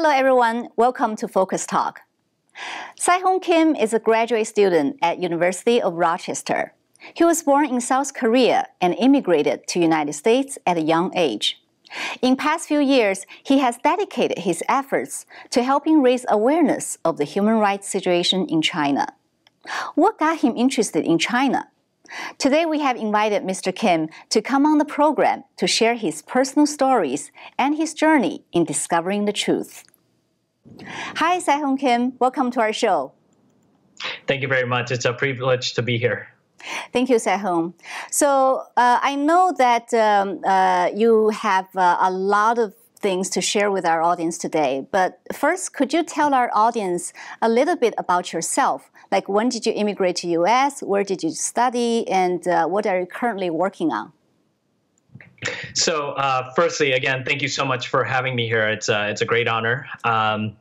Hello everyone, welcome to Focus Talk. Se Hoon Kim is a graduate student at University of Rochester. He was born in South Korea and immigrated to United States at a young age. In past few years, he has dedicated his efforts to helping raise awareness of the human rights situation in China. What got him interested in China? Today we have invited Mr. Kim to come on the program to share his personal stories and his journey in discovering the truth. Hi, Se Hoon Kim. Welcome to our show. Thank you very much. It's a privilege to be here. Thank you, Se Hoon. So uh, I know that um, uh, you have uh, a lot of things to share with our audience today. But first, could you tell our audience a little bit about yourself? Like when did you immigrate to US? Where did you study? And uh, what are you currently working on? So, uh, firstly, again, thank you so much for having me here. It's, uh, it's a great honor. Um,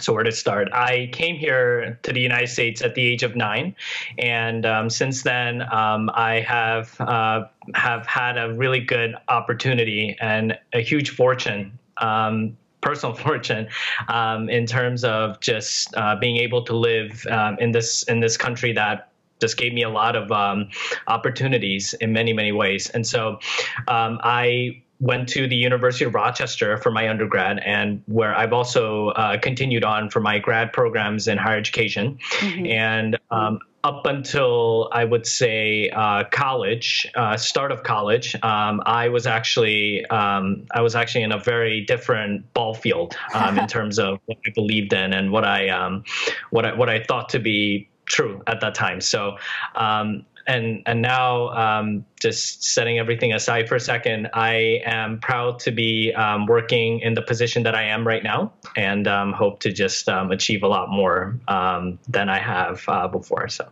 so where to start? I came here to the United States at the age of nine, and um, since then um, I have uh, have had a really good opportunity and a huge fortune. Um, personal fortune um, in terms of just uh, being able to live um, in this in this country that just gave me a lot of um, opportunities in many many ways and so I went to the University of Rochester for my undergrad, and where I've also uh, continued on for my grad programs in higher education. Mm-hmm. And um, up until I would say uh, college, uh, start of college, um, I was actually um, I was actually in a very different ball field um, in terms of what I believed in and what I um, what I what I thought to be true at that time. So um, and and now um, just setting everything aside for a second, I am proud to be um, working in the position that I am right now, and um, hope to just um, achieve a lot more um, than I have uh, before. So.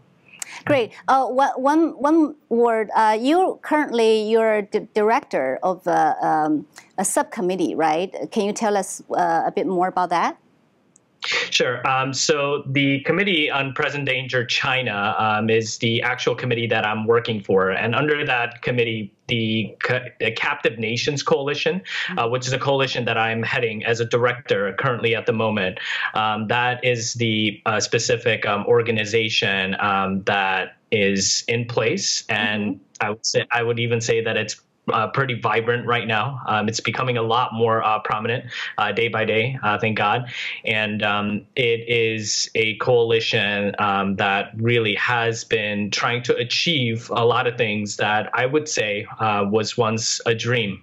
Great. Uh, one, one word. Uh, you currently you're director of uh, um, a subcommittee, right? Can you tell us uh, a bit more about that? Sure. Um, so the Committee on Present Danger China um, is the actual committee that I'm working for, and under that committee, the, the Captive Nations Coalition, uh, which is a coalition that I'm heading as a director currently at the moment. Um, that is the uh, specific um, organization um, that is in place, and mm-hmm. I would say I would even say that it's uh, pretty vibrant right now. Um, it's becoming a lot more uh, prominent uh, day by day, uh, thank God. And um, it is a coalition um, that really has been trying to achieve a lot of things that I would say uh, was once a dream.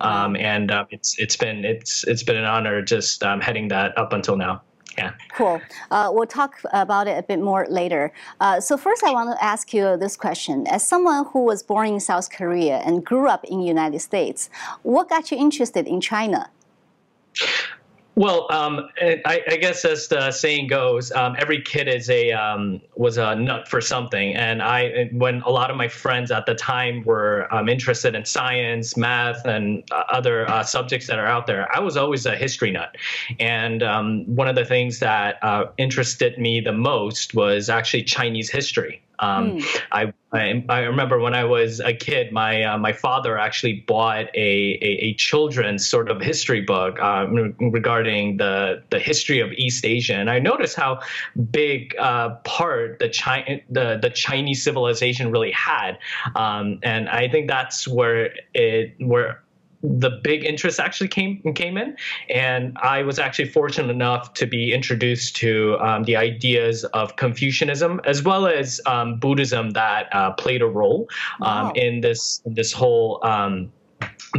Um, and uh, it's it's been it's it's been an honor just um, heading that up until now. Yeah. Cool. Uh, we'll talk about it a bit more later. Uh, so first, I want to ask you this question: As someone who was born in South Korea and grew up in the United States, what got you interested in China? Well, um, I, I, guess as the saying goes, um, every kid is a um, was a nut for something. And I, when a lot of my friends at the time were um, interested in science, math, and uh, other uh, subjects that are out there, I was always a history nut. And um, one of the things that uh, interested me the most was actually Chinese history. Um, mm. I, I, I remember when I was a kid, my uh, my father actually bought a, a, a children's sort of history book uh, regarding the the history of East Asia, and I noticed how big uh, part the China the the Chinese civilization really had, um, and I think that's where it where the big interest actually came came in, and I was actually fortunate enough to be introduced to um, the ideas of Confucianism as well as um, Buddhism that uh, played a role um, wow. in this this whole um,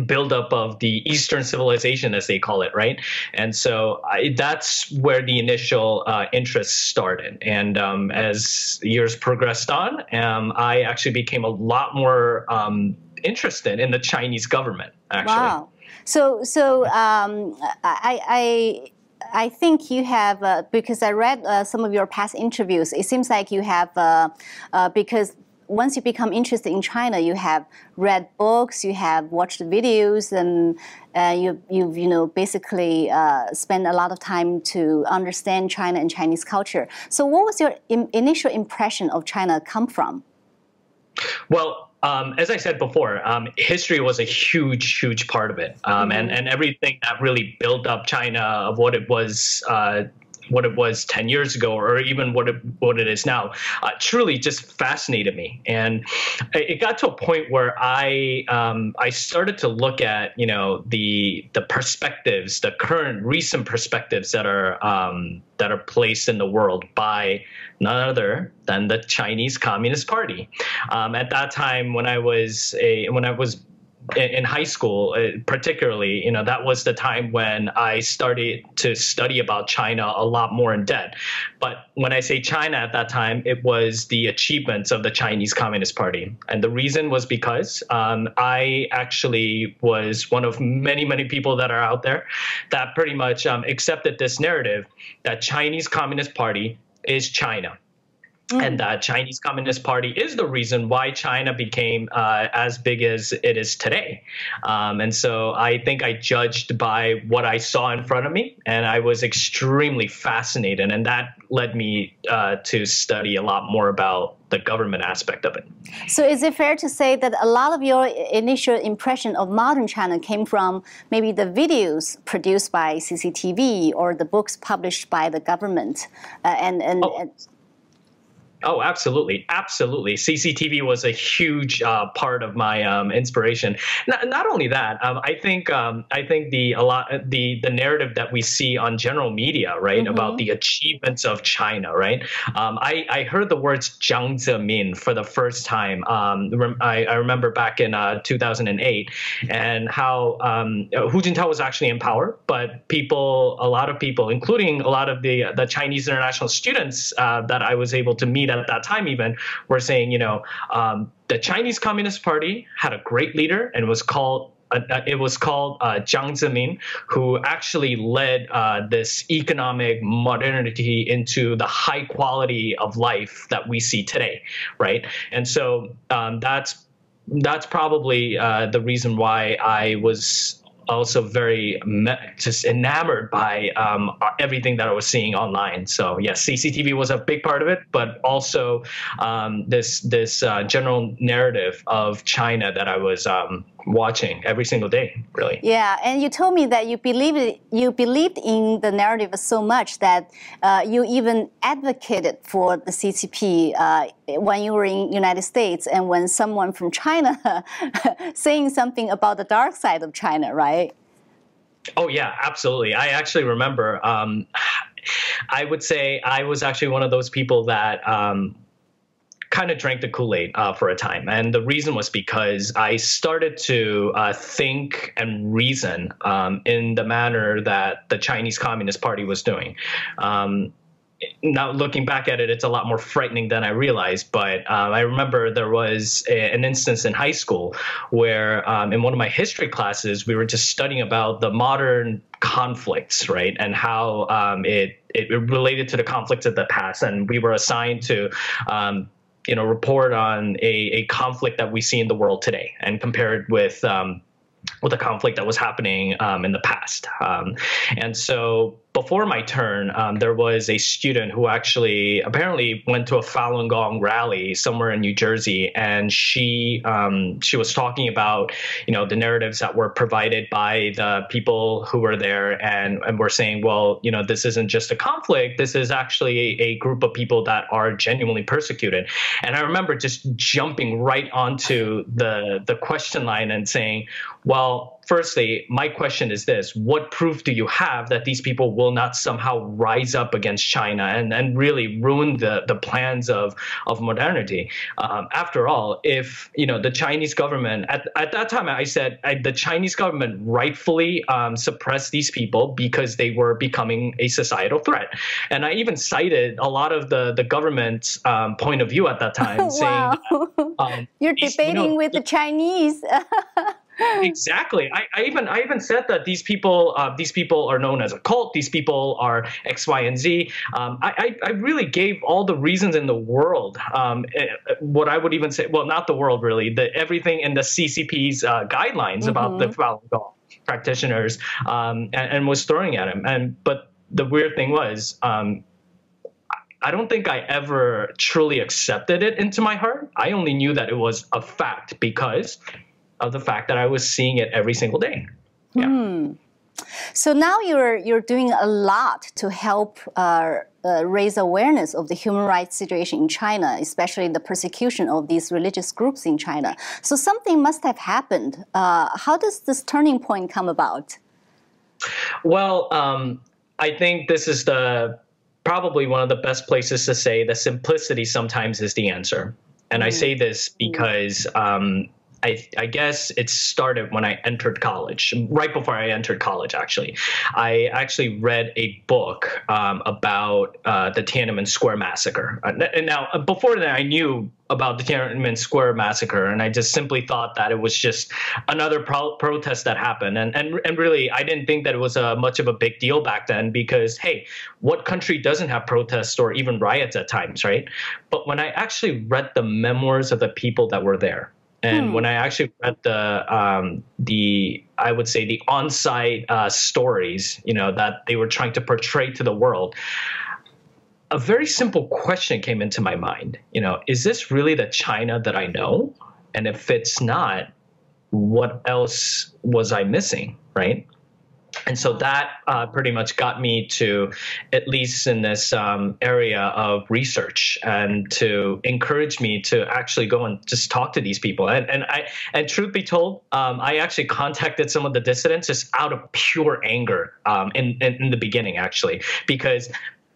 buildup of the Eastern civilization, as they call it, right? And so I, that's where the initial uh, interest started. And um, as years progressed on, um, I actually became a lot more um, interested in the Chinese government. Actually. Wow. So so um, I. I I think you have, uh, because I read uh, some of your past interviews, it seems like you have, uh, uh because once you become interested in China, you have read books, you have watched videos, and uh, you, you've, you know, basically uh, spent a lot of time to understand China and Chinese culture. So what was your Im initial impression of China come from? Well, um, as I said before, um, history was a huge, huge part of it, um, mm-hmm. and and everything that really built up China of what it was. Uh, what it was 10 years ago or even what it, what it is now uh, truly just fascinated me and it got to a point where I um, I started to look at you know the the perspectives the current recent perspectives that are um, that are placed in the world by none other than the Chinese Communist Party. Um, at that time, when I was a when I was in high school, uh, particularly, you know, that was the time when I started to study about China a lot more in depth. But when I say China at that time, it was the achievements of the Chinese Communist Party. And the reason was because um, I actually was one of many, many people that are out there that pretty much um, accepted this narrative that Chinese Communist Party is China. Mm. And the Chinese Communist Party is the reason why China became uh, as big as it is today. Um, and so I think I judged by what I saw in front of me, and I was extremely fascinated. And that led me uh, to study a lot more about the government aspect of it. So, is it fair to say that a lot of your initial impression of modern China came from maybe the videos produced by CCTV or the books published by the government? Uh, and, and, oh. and Oh, absolutely, absolutely. CCTV was a huge uh, part of my um, inspiration. Not, not only that, um, I think um, I think the a lot the the narrative that we see on general media, right, mm-hmm. about the achievements of China, right. Um, I I heard the words Jiang Zemin for the first time. Um, I, I remember back in uh, 2008, and how um, Hu Jintao was actually in power, but people, a lot of people, including a lot of the the Chinese international students uh, that I was able to meet at that time even were saying, you know, um, the Chinese Communist Party had a great leader and was called uh, uh, it was called uh, Jiang Zemin, who actually led uh, this economic modernity into the high quality of life that we see today, right? And so um, that's that's probably uh, the reason why I was also very just enamored by um, everything that I was seeing online. So yes, CCTV was a big part of it, but also um, this this uh, general narrative of China that I was um, watching every single day, really. Yeah, and you told me that you believed you believed in the narrative so much that uh, you even advocated for the CCP uh, when you were in United States and when someone from China saying something about the dark side of China, right? Oh yeah, absolutely. I actually remember. Um, I would say I was actually one of those people that um, kind of drank the Kool Aid uh, for a time. And the reason was because I started to uh, think and reason um, in the manner that the Chinese Communist Party was doing. Um, now looking back at it, it's a lot more frightening than I realized. But um, I remember there was a, an instance in high school where, um, in one of my history classes, we were just studying about the modern conflicts, right, and how um, it it related to the conflicts of the past, and we were assigned to um, you know, report on a, a conflict that we see in the world today and compare it with um, with a conflict that was happening um, in the past. Um, and so before my turn, um, there was a student who actually apparently went to a Falun Gong rally somewhere in New Jersey, and she um, she was talking about you know the narratives that were provided by the people who were there, and and were saying, well, you know, this isn't just a conflict. This is actually a group of people that are genuinely persecuted. And I remember just jumping right onto the the question line and saying, well firstly, my question is this what proof do you have that these people will not somehow rise up against China and, and really ruin the, the plans of, of modernity? Um, after all, if you know the Chinese government at, at that time, I said I, the Chinese government rightfully um, suppressed these people because they were becoming a societal threat. And I even cited a lot of the, the government's um, point of view at that time, wow. saying that, um, You're debating you know, with the Chinese. exactly. I, I, even I even said that these people uh, these people are known as a cult. These people are X, Y, and Z. Um, I, I, I really gave all the reasons in the world. Um, eh, what I would even say, well, not the world really. The everything in the CCP's uh, guidelines mm-hmm. about the Falun Gong practitioners, um, and, and, was throwing at him. And but the weird thing was, um, I don't think I ever truly accepted it into my heart. I only knew that it was a fact because of the fact that I was seeing it every single day. Yeah. Hmm. So now you're you're doing a lot to help uh, uh, raise awareness of the human rights situation in China, especially the persecution of these religious groups in China. So something must have happened. Uh, how does this turning point come about? Well, um, I think this is the probably one of the best places to say that simplicity sometimes is the answer. And mm. I say this because um, I, I, guess it started when I entered college, right before I entered college, actually. I actually read a book um, about uh, the Tiananmen Square massacre. Uh, and now, uh, before that, I knew about the Tiananmen Square massacre, and I just simply thought that it was just another pro- protest that happened. And, and, and really, I didn't think that it was a, much of a big deal back then because, hey, what country doesn't have protests or even riots at times, right? But when I actually read the memoirs of the people that were there, and hmm. when I actually read the um, the I would say the on-site uh, stories, you know, that they were trying to portray to the world, a very simple question came into my mind. You know, is this really the China that I know? And if it's not, what else was I missing? Right and so that uh, pretty much got me to at least in this um, area of research and to encourage me to actually go and just talk to these people and, and i and truth be told um, i actually contacted some of the dissidents just out of pure anger um, in, in, in the beginning actually because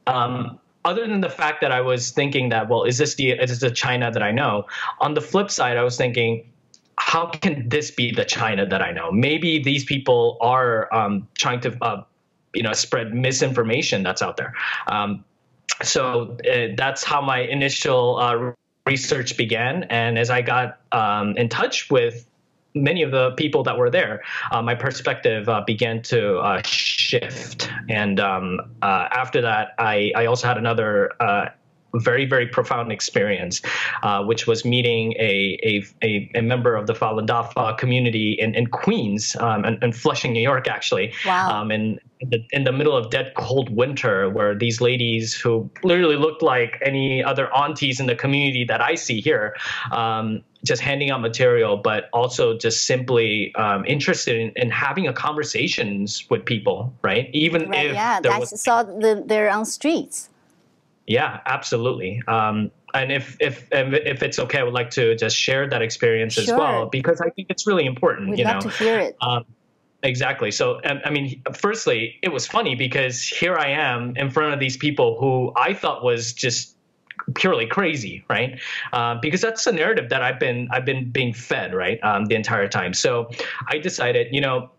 um, other than the fact that I was thinking that, well, is this the is this the China that I know? On the flip side, I was thinking, how can this be the China that I know? Maybe these people are um, trying to, uh, you know, spread misinformation that's out there. Um, so uh, that's how my initial uh, research began. And as I got um, in touch with many of the people that were there, uh, my perspective uh, began to uh, shift. And um, after that, I, I also had another very very profound experience, uh, which was meeting a, a, a, a, member of the Falun Dafa community in, in Queens um, and, and, Flushing, New York, actually. Wow. Um, in, the, in the middle of dead cold winter, where these ladies who literally looked like any other aunties in the community that I see here. Um, just handing out material, but also just simply um, interested in, in, having a conversations with people, right? Even right, if yeah, I was, saw the, they're on streets. Yeah, absolutely. Um, and if if if it's okay, I would like to just share that experience sure. as well because I think it's really important. We'd you love know, to hear it. Um, exactly. So I mean, firstly, it was funny because here I am in front of these people who I thought was just purely crazy, right? Uh, because that's the narrative that I've been I've been being fed, right, um, the entire time. So I decided, you know,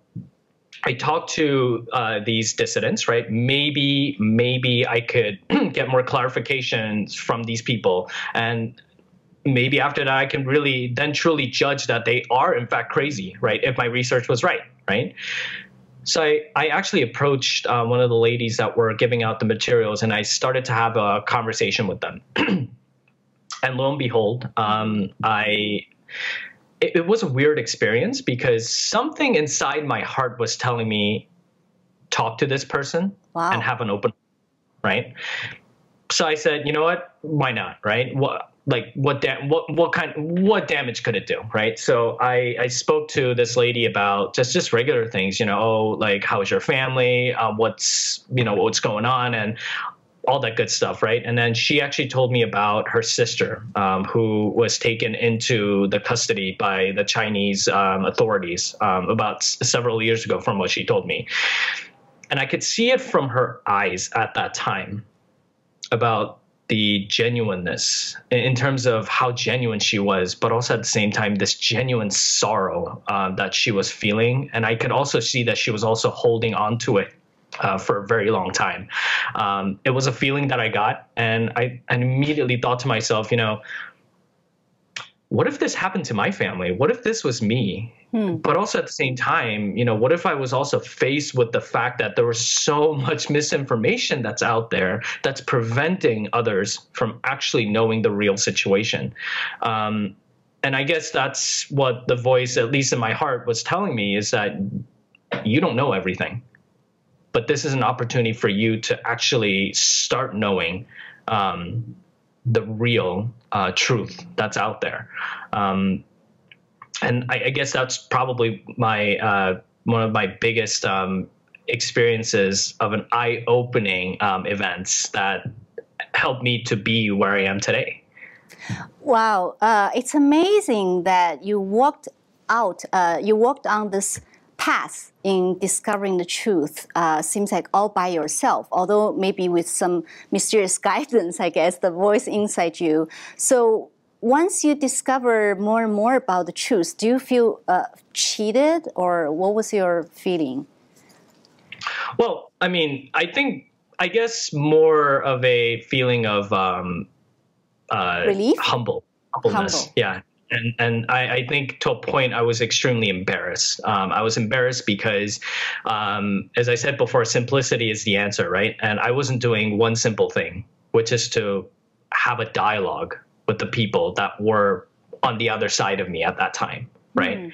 I talked to uh, these dissidents, right? Maybe, maybe I could get more clarifications from these people, and maybe after that, I can really then truly judge that they are in fact crazy, right? If my research was right, right? So I, I actually approached uh, one of the ladies that were giving out the materials, and I started to have a conversation with them. and lo and behold, um, I it, it was a weird experience because something inside my heart was telling me talk to this person wow. and have an open right? So i said you know what? Why not right? What like what da- what what kind what damage could it do right? So i i spoke to this lady about just just regular things you know oh like how's your family? Uh, what's you know what's going on? And all that good stuff, right? And then she actually told me about her sister, um, who was taken into the custody by the Chinese um, authorities um, about s- several years ago, from what she told me. And I could see it from her eyes at that time about the genuineness in terms of how genuine she was, but also at the same time, this genuine sorrow uh, that she was feeling. And I could also see that she was also holding on to it uh, for a very long time. Um, it was a feeling that I got, and I, I immediately thought to myself, you know, what if this happened to my family? What if this was me? Hmm. But also at the same time, you know, what if I was also faced with the fact that there was so much misinformation that's out there that's preventing others from actually knowing the real situation? Um, and I guess that's what the voice, at least in my heart, was telling me is that you don't know everything but this is an opportunity for you to actually start knowing um, the real uh, truth that's out there. Um, and I, I, guess that's probably my uh, one of my biggest um, experiences of an eye-opening um, events that helped me to be where I am today. Wow, uh, it's amazing that you walked out, uh, you walked on this path in discovering the truth. Uh, seems like all by yourself, although maybe with some mysterious guidance, I guess, the voice inside you. So once you discover more and more about the truth, do you feel uh, cheated or what was your feeling? Well, I mean, I think, I guess more of a feeling of um, uh, relief, humble, humbleness. Humble. Yeah. And, and I, I, think to a point I was extremely embarrassed. Um, I was embarrassed because, um, as I said before, simplicity is the answer, right? And I wasn't doing one simple thing, which is to have a dialogue with the people that were on the other side of me at that time, right? Mm.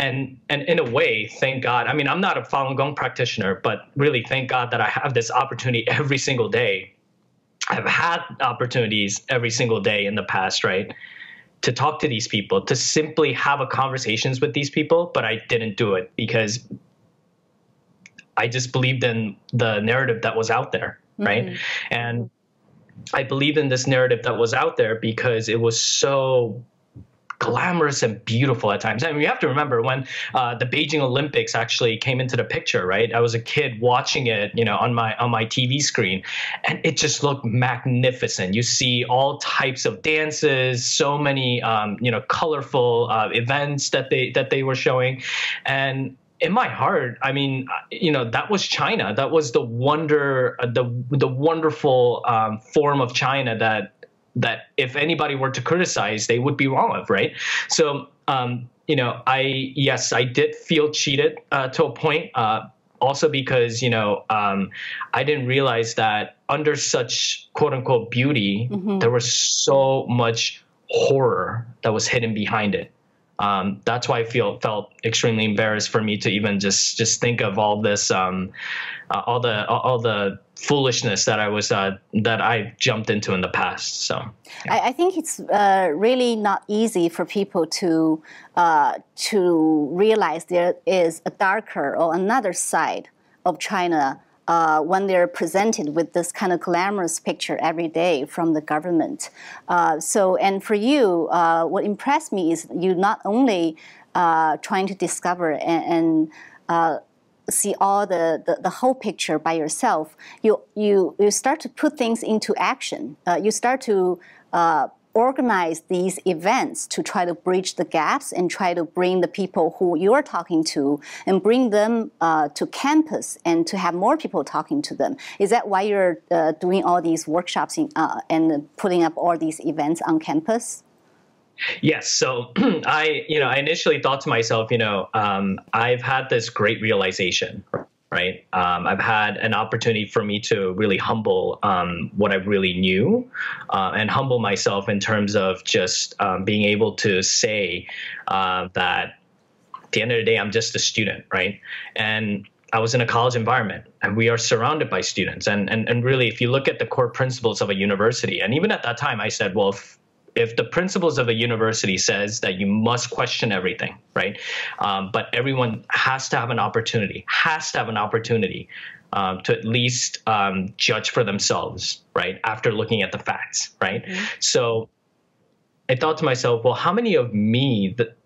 And and in a way, thank God. I mean, I'm not a Falun Gong practitioner, but really, thank God that I have this opportunity every single day I've had opportunities every single day in the past, right? To talk to these people, to simply have a conversations with these people, but I didn't do it because I just believed in the narrative that was out there, right? Mm-hmm. And I believed in this narrative that was out there because it was so glamorous and beautiful at times. I mean, you have to remember when uh, the Beijing Olympics actually came into the picture, right? I was a kid watching it, you know, on my on my TV screen, and it just looked magnificent. You see all types of dances, so many, um, you know, colorful uh, events that they that they were showing, and in my heart, I mean, you know, that was China. That was the wonder, uh, the the wonderful um, form of China that that if anybody were to criticize, they would be wrong of, right? So, um, you know, I yes, I did feel cheated uh, to a point. Uh, also because you know um, I didn't realize that under such quote unquote beauty, mm-hmm. there was so much horror that was hidden behind it um, that's why I feel felt extremely embarrassed for me to even just just think of all this, um, uh, all the all the foolishness that I was uh, that I jumped into in the past. So yeah. I, I, think it's uh, really not easy for people to uh, to realize there is a darker or another side of China uh, when they're presented with this kind of glamorous picture every day from the government. Uh, so, and for you, uh, what impressed me is you not only uh, trying to discover and, and uh, see all the, the, the, whole picture by yourself, you, you, you start to put things into action. Uh, you start to organize these events to try to bridge the gaps and try to bring the people who you're talking to and bring them uh, to campus and to have more people talking to them. Is that why you're uh, doing all these workshops in, uh, and putting up all these events on campus? Yes. So I, you know, I initially thought to myself, you know, um, I've had this great realization, right? Um, I've had an opportunity for me to really humble um, what I really knew uh, and humble myself in terms of just um, being able to say uh, that at the end of the day, I'm just a student, right? And I was in a college environment and we are surrounded by students. And, and, and really, if you look at the core principles of a university, and even at that time, I said, well, if, if the principles of a university says that you must question everything, right? Um, but everyone has to have an opportunity, has to have an opportunity um, to at least um, judge for themselves, right? After looking at the facts, right? Mm-hmm. So I thought to myself, well, how many of me that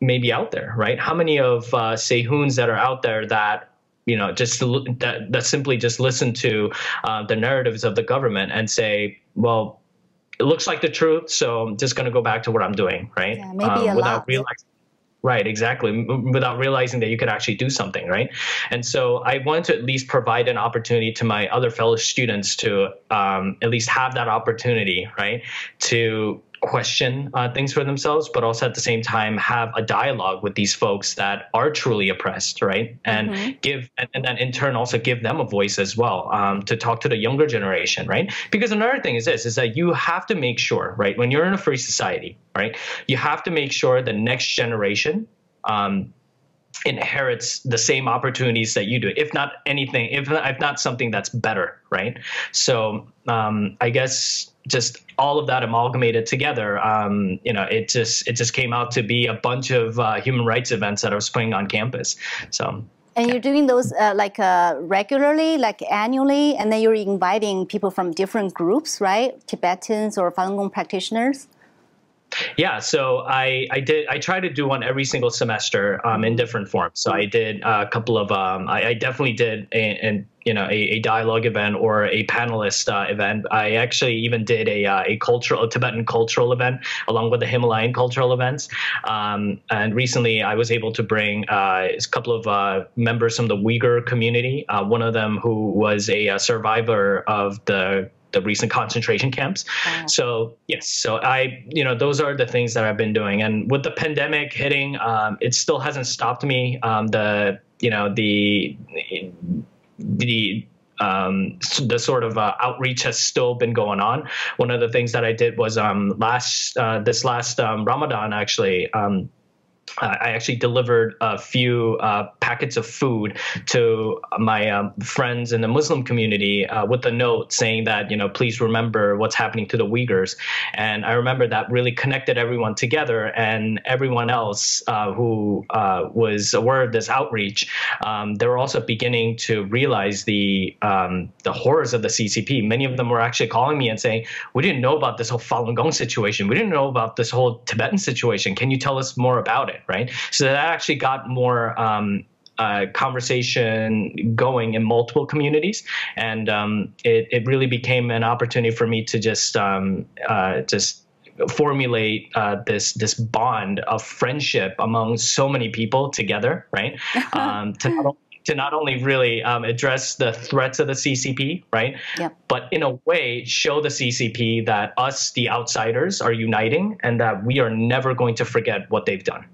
may be out there, right? How many of uh, Se Hoons that are out there that you know just that, that simply just listen to uh, the narratives of the government and say, well it looks like the truth, so I'm just going to go back to what I'm doing, right? Yeah, maybe um, without realizing. Right, exactly. Without realizing that you could actually do something, right? And so I wanted to at least provide an opportunity to my other fellow students to um, at least have that opportunity, right? To question uh, things for themselves, but also at the same time have a dialogue with these folks that are truly oppressed, right? And mm-hmm. give, and, and, then in turn also give them a voice as well um, to talk to the younger generation, right? Because another thing is this: is that you have to make sure, right, when you're in a free society, right, you have to make sure the next generation. Um, inherits the same opportunities that you do if not anything if not, if not something that's better right so um, i guess just all of that amalgamated together um, you know it just it just came out to be a bunch of uh, human rights events that are spring on campus so and you're doing those uh, like uh, regularly, like annually, and then you're inviting people from different groups, right? Tibetans or Falun Gong practitioners. Yeah, so I, I did I try to do one every single semester um, in different forms. So I did a couple of um, I, I definitely did a, a you know a, a, dialogue event or a panelist uh, event. I actually even did a uh, a cultural a Tibetan cultural event along with the Himalayan cultural events. Um, and recently, I was able to bring uh, a couple of uh, members from the Uyghur community. Uh, one of them who was a, a survivor of the the recent concentration camps. Wow. So yes, so I, you know, those are the things that I've been doing. And with the pandemic hitting, um, it still hasn't stopped me. Um, the, you know, the, the, um, the sort of uh, outreach has still been going on. One of the things that I did was um, last uh, this last um, Ramadan actually um, uh, I actually delivered a few uh, packets of food to my um, friends in the Muslim community uh, with a note saying that, you know, please remember what's happening to the Uyghurs. And I remember that really connected everyone together and everyone else uh, who uh, was aware of this outreach. Um, they were also beginning to realize the um, the horrors of the CCP. Many of them were actually calling me and saying, we didn't know about this whole Falun Gong situation. We didn't know about this whole Tibetan situation. Can you tell us more about it? Right? So that actually got more um, uh, conversation going in multiple communities, and um, it it really became an opportunity for me to just um, uh, just formulate uh, this this bond of friendship among so many people together, right? Um, to not only to not only really um, address the threats of the CCP, right? Yeah. But in a way, show the CCP that us, the outsiders, are uniting and that we are never going to forget what they've done.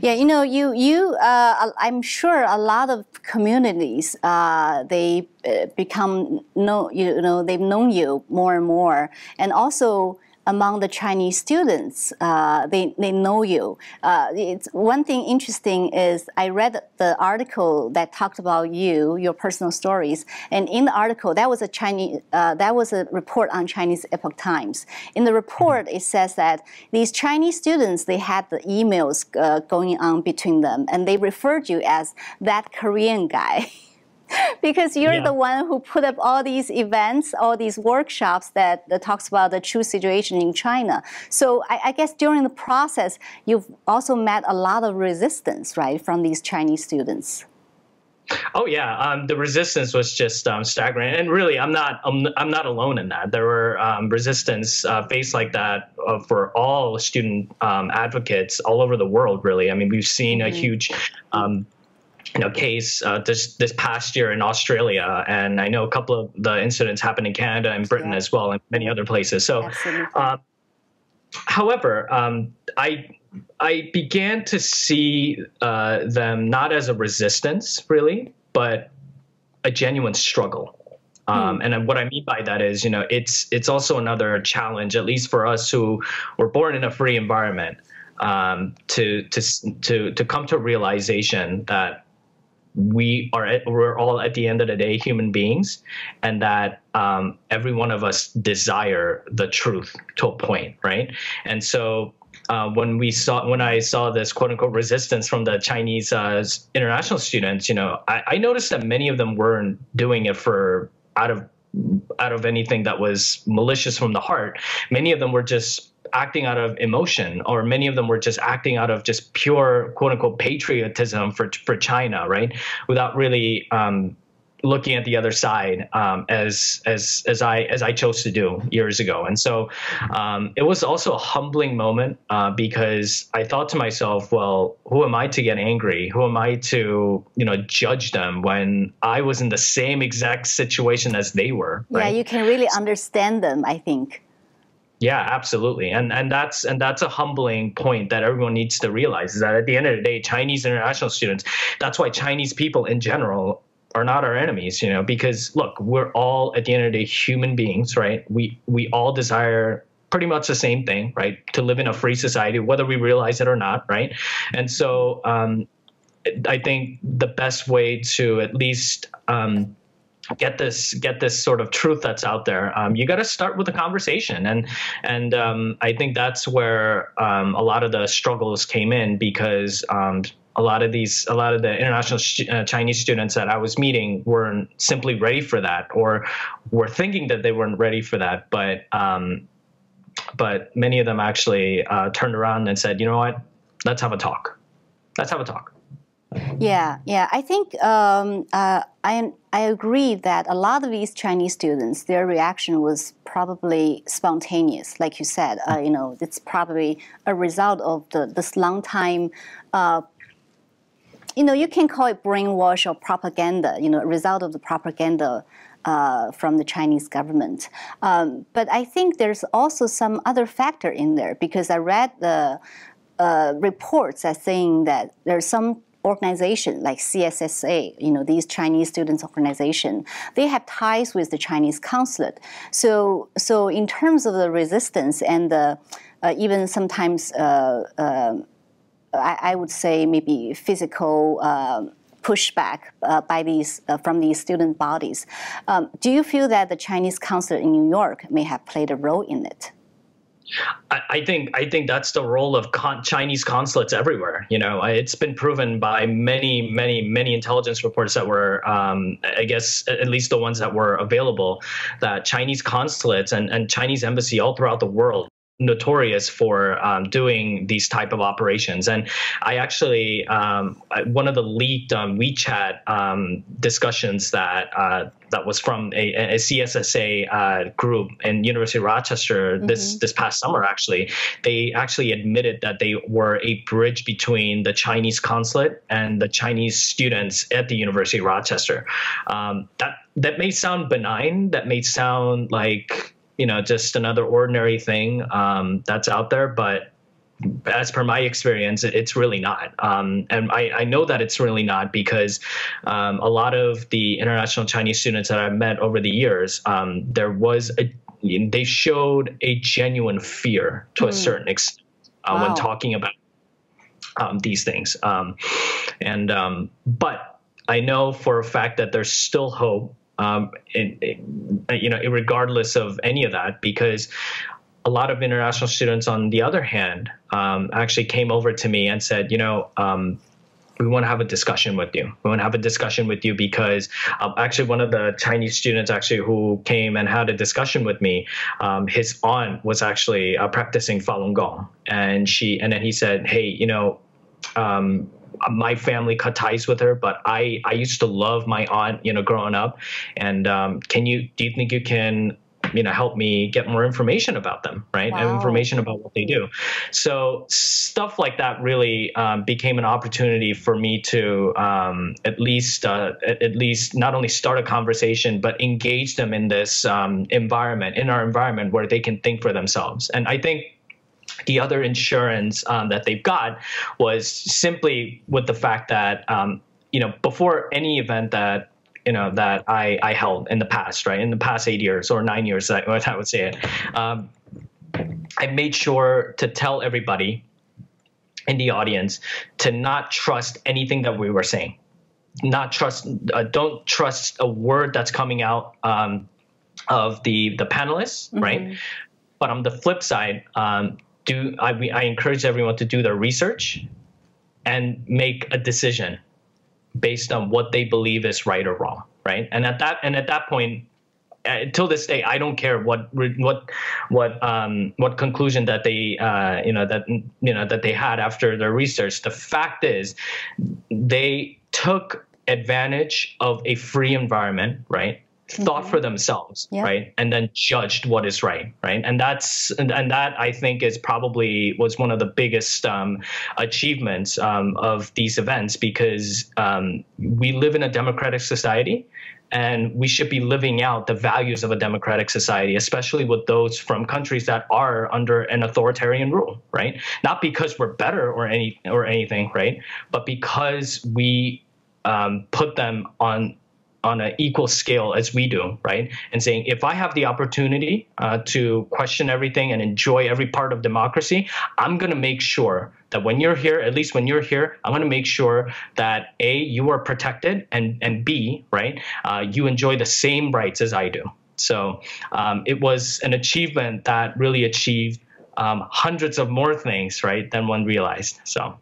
Yeah, you know, you you uh, I'm sure a lot of communities uh, they uh, become know you know they've known you more and more, and also among the Chinese students, uh, they, they know you. Uh, it's one thing interesting is I read the article that talked about you, your personal stories, and in the article that was a Chinese uh, that was a report on Chinese Epoch Times. In the report, it says that these Chinese students they had the emails uh, going on between them, and they referred you as that Korean guy. because you're yeah. the one who put up all these events, all these workshops that, that talks about the true situation in China. So I, I, guess during the process, you've also met a lot of resistance, right, from these Chinese students. Oh yeah, um, the resistance was just um, staggering, and really, I'm not I'm, I'm not alone in that. There were um, resistance uh, faced like that uh, for all student um, advocates all over the world. Really, I mean, we've seen a mm-hmm. huge um, you know case uh, this this past year in Australia, and I know a couple of the incidents happened in Canada and Britain yeah. as well, and many other places. So, uh, however, um, I I began to see uh, them not as a resistance really, but a genuine struggle. Um, hmm. And what I mean by that is, you know, it's it's also another challenge, at least for us who were born in a free environment, um, to to to to come to a realization that we are at, we're all at the end of the day human beings and that um, every one of us desire the truth to a point right and so uh, when we saw when I saw this quote unquote resistance from the Chinese uh, international students, you know, I, I noticed that many of them weren't doing it for out of out of anything that was malicious from the heart. Many of them were just acting out of emotion, or many of them were just acting out of just pure quote unquote patriotism for for China, right? Without really um, looking at the other side um, as as as I as I chose to do years ago, and so um, it was also a humbling moment uh, because I thought to myself, well, who am I to get angry? Who am I to you know judge them when I was in the same exact situation as they were? Right? Yeah, you can really understand them. I think. Yeah, absolutely. And and that's and that's a humbling point that everyone needs to realize is that at the end of the day, Chinese international students, that's why Chinese people in general are not our enemies, you know, because look, we're all at the end of the day human beings, right? We we all desire pretty much the same thing, right? To live in a free society, whether we realize it or not, right? And so um, I think the best way to at least um, get this get this sort of truth that's out there. Um, you got to start with a conversation. And and um, i think that's where um, a lot of the struggles came in because um, a lot of these a lot of the international uh, chinese students that i was meeting weren't simply ready for that or were thinking that they weren't ready for that. But um, but many of them actually uh, turned around and said you know what? Let's have a talk. Let's have a talk yeah, yeah. I think um, uh, I I agree that a lot of these Chinese students, their reaction was probably spontaneous, like you said. Uh, you know, it's probably a result of the this long time. Uh, you know, you can call it brainwash or propaganda. You know, a result of the propaganda. Uh, from the Chinese government. Um, but I think there's also some other factor in there because I read the uh, reports as saying that there's some organization like CSSA, you know, these Chinese students organization, they have ties with the Chinese consulate. So, so in terms of the resistance and the, uh, even sometimes, uh, uh, I, I, would say maybe physical uh, pushback uh, by these uh, from these student bodies. Um, do you feel that the Chinese consulate in New York may have played a role in it? I, think I think that's the role of con- Chinese consulates everywhere. You know, it's been proven by many, many, many intelligence reports that were, um, I guess, at least the ones that were available, that Chinese consulates and, and Chinese embassy all throughout the world notorious for um, doing these type of operations. And I actually, um, one of the leaked um, WeChat um, discussions that uh, that was from a, a CSSA uh, group in University of Rochester mm-hmm. this this past summer. Actually, they actually admitted that they were a bridge between the Chinese consulate and the Chinese students at the University of Rochester. Um, that that may sound benign. That may sound like you know just another ordinary thing um, that's out there but as per my experience, it's really not. Um, and I, I, know that it's really not because um, a lot of the international Chinese students that I've met over the years, um, there was a, they showed a genuine fear to mm. a hmm. certain extent uh, wow. when talking about um, these things. Um, and um, but I know for a fact that there's still hope um, you know, regardless of any of that, because a lot of international students, on the other hand, um, actually came over to me and said, you know, um, we want to have a discussion with you. We want to have a discussion with you because um, actually one of the Chinese students actually who came and had a discussion with me, um, his aunt was actually uh, practicing Falun Gong, and she and then he said, hey, you know. Um, my family cut ties with her, but I I used to love my aunt, you know, growing up. And um, can you do you think you can you know help me get more information about them right wow. and information about what they do so stuff like that really um, became an opportunity for me to um, at least uh, at, least not only start a conversation but engage them in this um, environment in our environment where they can think for themselves and i think the other insurance um, that they've got was simply with the fact that um, you know before any event that you know that I, I held in the past, right? In the past eight years or nine years, I, I would say it. Um, I made sure to tell everybody in the audience to not trust anything that we were saying. Not trust. Uh, don't trust a word that's coming out um, of the the panelists, mm-hmm. right? But on the flip side, um, do I, I encourage everyone to do their research and make a decision based on what they believe is right or wrong, right? And at that and at that point, until uh, this day, I don't care what what what um, what conclusion that they uh, you know that you know that they had after their research. The fact is, they took advantage of a free environment, right? Thought for mm-hmm. themselves yeah. right and then judged what is right right and that's and, and, that i think is probably was one of the biggest um, achievements um, of these events because um, we live in a democratic society and we should be living out the values of a democratic society especially with those from countries that are under an authoritarian rule right not because we're better or any or anything right but because we um, put them on on an equal scale as we do, right? And saying if I have the opportunity uh, to question everything and enjoy every part of democracy, I'm going to make sure that when you're here, at least when you're here, I'm going to make sure that a you are protected and and b right uh, you enjoy the same rights as I do. So um, it was an achievement that really achieved um, hundreds of more things right than one realized. So.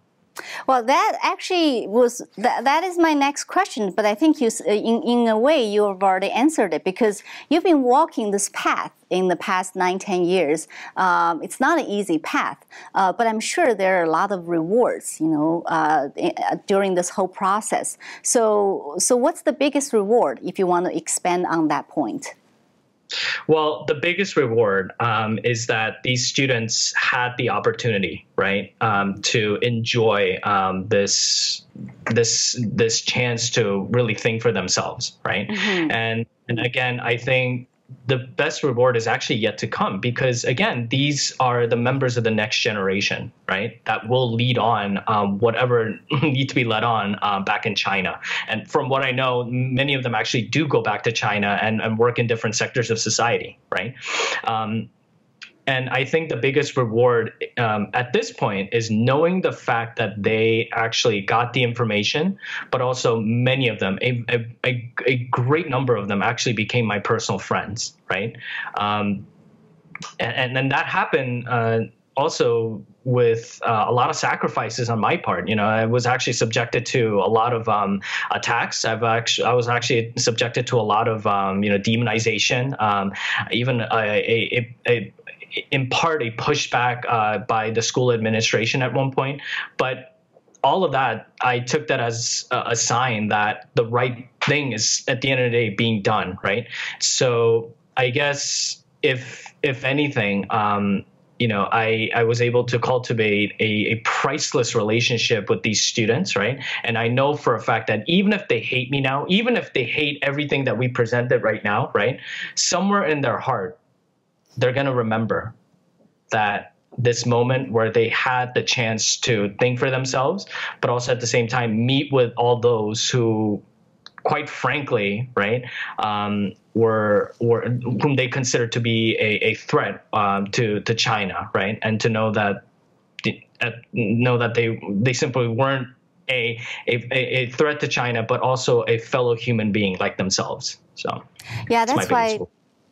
Well, that actually was that, that is my next question, but I think you in in a way you have already answered it because you've been walking this path in the past nine ten years. Um, it's not an easy path, uh, but I'm sure there are a lot of rewards, you know, uh, uh during this whole process. So, so what's the biggest reward if you want to expand on that point? Well, the biggest reward um, is that these students had the opportunity, right, um, to enjoy um, this this this chance to really think for themselves, right, mm-hmm. and and again, I think the best reward is actually yet to come because again these are the members of the next generation right that will lead on um, whatever need to be led on um, back in china. And from what i know many of them actually do go back to china and, and work in different sectors of society right? Um, and I think the biggest reward um, at this point is knowing the fact that they actually got the information, but also many of them, a, a, a great number of them actually became my personal friends, right? Um, and, then that happened uh, also with uh, a lot of sacrifices on my part. You know, I was actually subjected to a lot of um, attacks. I've actually, I was actually subjected to a lot of, um, you know, demonization, um, even a, a, a, in part a pushback uh, by the school administration at one point, but all of that, I took that as a, sign that the right thing is at the end of the day being done, right? So I guess if if anything, um, you know, I, I was able to cultivate a, a priceless relationship with these students, right? And I know for a fact that even if they hate me now, even if they hate everything that we presented right now, right, somewhere in their heart, they're going to remember that this moment where they had the chance to think for themselves, but also at the same time meet with all those who, quite frankly, right, um, were were whom they considered to be a, a threat um, to to China, right, and to know that uh, know that they they simply weren't a, a, a threat to China, but also a fellow human being like themselves. So yeah, that's, that's why.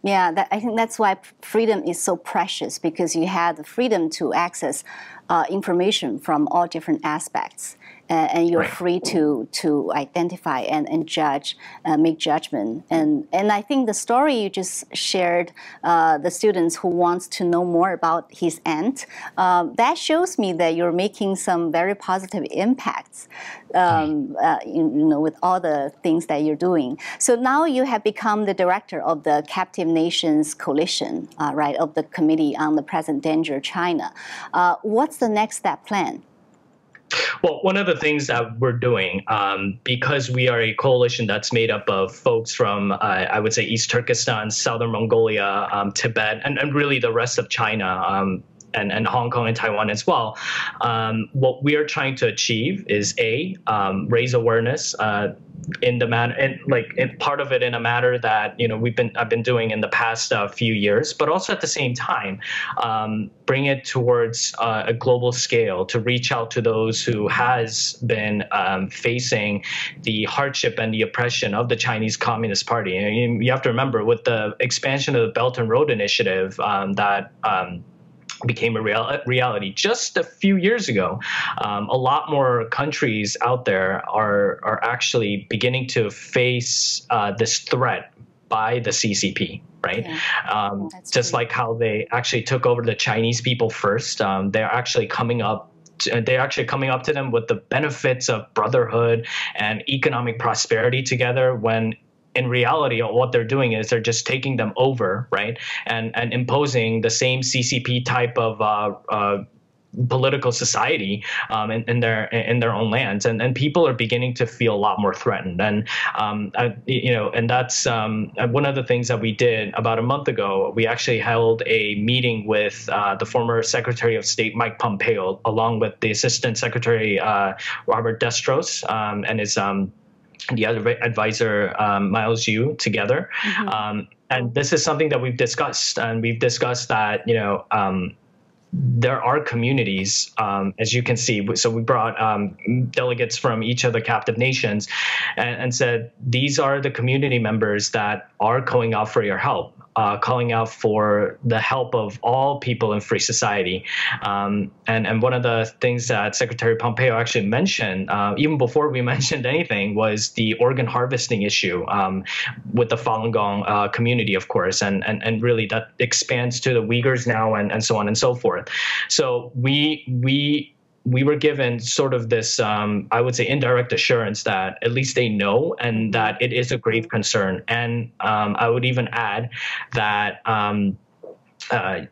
Yeah, that, I think that's why freedom is so precious because you have the freedom to access uh, information from all different aspects and, and you're right. free to to identify and, and judge, uh, make judgment. And and I think the story you just shared, uh, the students who wants to know more about his aunt, um, that shows me that you're making some very positive impacts. Um, uh, you, you, know, with all the things that you're doing. So now you have become the director of the Captive Nations Coalition, uh, right, of the Committee on the Present Danger China. Uh, what's the next step plan? Well, one of the things that we're doing, um, because we are a coalition that's made up of folks from, uh, I would say, East Turkestan, Southern Mongolia, um, Tibet, and, and really the rest of China. Um, and, and Hong Kong and Taiwan as well. Um, what we are trying to achieve is a um, raise awareness uh, in the matter and like in part of it in a matter that you know we've been I've been doing in the past uh, few years, but also at the same time um, bring it towards uh, a global scale to reach out to those who has been um, facing the hardship and the oppression of the Chinese Communist Party. And you have to remember with the expansion of the Belt and Road Initiative um, that um, became a real, reality just a few years ago. Um, a lot more countries out there are are actually beginning to face uh, this threat by the CCP. Right, yeah. um, just like how they actually took over the Chinese people first. Um, they're actually coming up they're actually coming up to them with the benefits of brotherhood and economic prosperity together when in reality, what they're doing is they're just taking them over, right, and and imposing the same CCP type of uh, uh, political society um, in, in, their in their own lands, and and people are beginning to feel a lot more threatened, and um, I, you know, and that's um, one of the things that we did about a month ago. We actually held a meeting with uh, the former Secretary of State Mike Pompeo, along with the Assistant Secretary uh, Robert Destros um, and his um, the other advisor um, Miles Yu together, mm-hmm. um, and this is something that we've discussed, and we've discussed that you know um, there are communities, um, as you can see. So we brought um, delegates from each of the captive nations and, and, said, these are the community members that are calling out for your help uh, calling out for the help of all people in free society. Um, and, and one of the things that Secretary Pompeo actually mentioned, uh, even before we mentioned anything, was the organ harvesting issue um, with the Falun Gong uh, community, of course, and, and, and really that expands to the Uyghurs now and, and so on and so forth. So we, we we were given sort of this, um, I would say, indirect assurance that at least they know and that it is a grave concern. And um, I would even add that. Um, uh,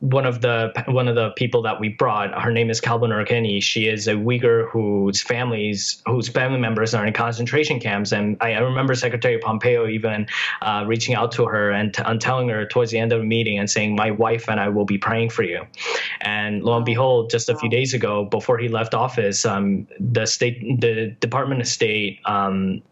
one of the one of the people that we brought, her name is Kalbun Erkeni. She is a Uyghur whose families whose family members are in concentration camps, and I, I remember Secretary Pompeo even uh, reaching out to her and, t- and telling her towards the end of the meeting and saying, "My wife and I will be praying for you." And lo and behold, just a few days ago, before he left office, um, the state, the Department of State um,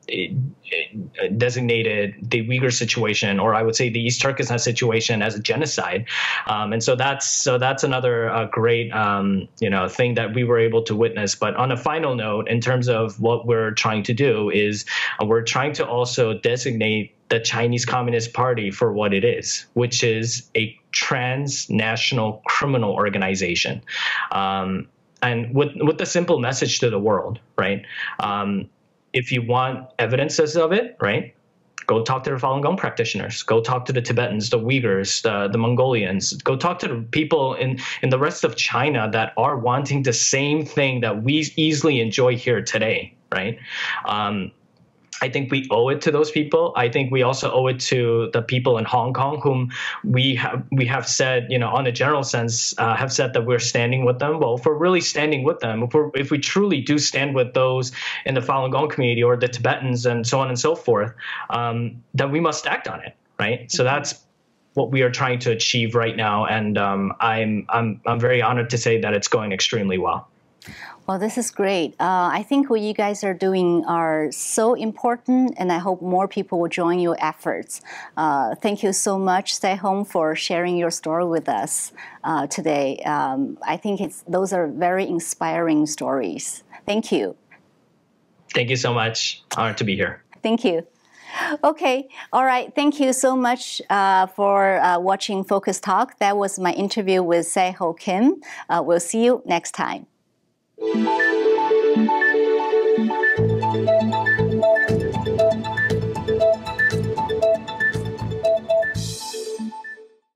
designated the Uyghur situation, or I would say the East Turkestan situation, as a genocide. Um, and so that's so that's another uh, great um, you know thing that we were able to witness. But on a final note, in terms of what we're trying to do, is uh, we're trying to also designate the Chinese Communist Party for what it is, which is a transnational criminal organization. Um, and with with the simple message to the world, right? Um, if you want evidences of it, right? Go talk to the Falun Gong practitioners. Go talk to the Tibetans, the Uyghurs, the, the Mongolians. Go talk to the people in, in the rest of China that are wanting the same thing that we easily enjoy here today, right? Um, I think we owe it to those people. I think we also owe it to the people in Hong Kong, whom we have we have said, you know, on a general sense, uh, have said that we're standing with them. Well, if we're really standing with them, if, we if we truly do stand with those in the Falun Gong community or the Tibetans and so on and so forth, um, then we must act on it, right? So mm-hmm. that's what we are trying to achieve right now, and um, I'm I'm I'm very honored to say that it's going extremely well. Well, this is great. Uh, I think what you guys are doing are so important, and I hope more people will join your efforts. Uh, thank you so much, Se Hoon, for sharing your story with us uh, today. Um, I think those are very inspiring stories. Thank you. Thank you so much. Honored to be here. Thank you. Okay, all right. Thank you so much uh, for uh, watching Focus Talk. That was my interview with Se Hoon Kim. Uh, we'll see you next time. Thank you.